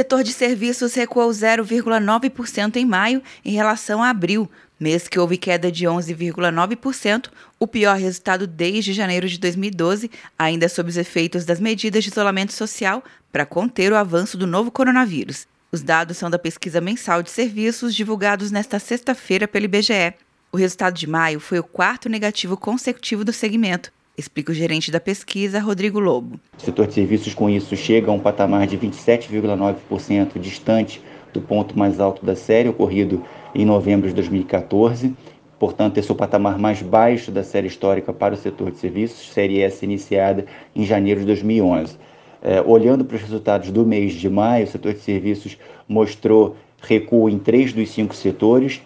setor de serviços recuou 0,9% em maio em relação a abril, mês que houve queda de 11,9%, o pior resultado desde janeiro de 2012, ainda sob os efeitos das medidas de isolamento social para conter o avanço do novo coronavírus. Os dados são da pesquisa mensal de serviços divulgados nesta sexta-feira pelo IBGE. O resultado de maio foi o quarto negativo consecutivo do segmento, explica o gerente da pesquisa, Rodrigo Lobo. O setor de serviços, com isso, chega a um patamar de 27,9% distante do ponto mais alto da série, ocorrido em novembro de 2014. Portanto, esse é o patamar mais baixo da série histórica para o setor de serviços, série essa iniciada em janeiro de 2011. É, olhando para os resultados do mês de maio, o setor de serviços mostrou recuo em três dos cinco setores,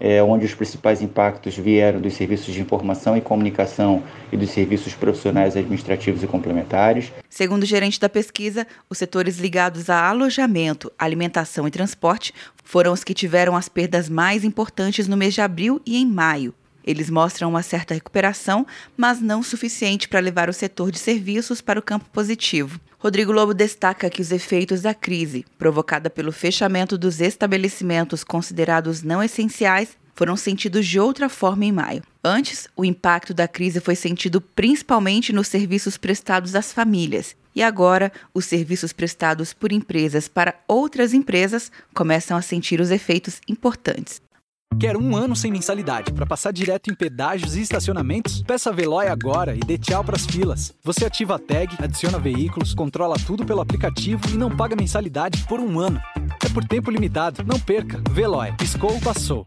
é, onde os principais impactos vieram dos serviços de informação e comunicação e dos serviços profissionais administrativos e complementares. Segundo o gerente da pesquisa, os setores ligados a alojamento, alimentação e transporte foram os que tiveram as perdas mais importantes no mês de abril e em maio. Eles mostram uma certa recuperação, mas não suficiente para levar o setor de serviços para o campo positivo. Rodrigo Lobo destaca que os efeitos da crise, provocada pelo fechamento dos estabelecimentos considerados não essenciais, foram sentidos de outra forma em maio. Antes, o impacto da crise foi sentido principalmente nos serviços prestados às famílias. E agora, os serviços prestados por empresas para outras empresas começam a sentir os efeitos importantes. Quer um ano sem mensalidade para passar direto em pedágios e estacionamentos? Peça a Veloy agora e dê tchau para as filas. Você ativa a tag, adiciona veículos, controla tudo pelo aplicativo e não paga mensalidade por um ano. É por tempo limitado. Não perca. Veloy. Piscou, passou.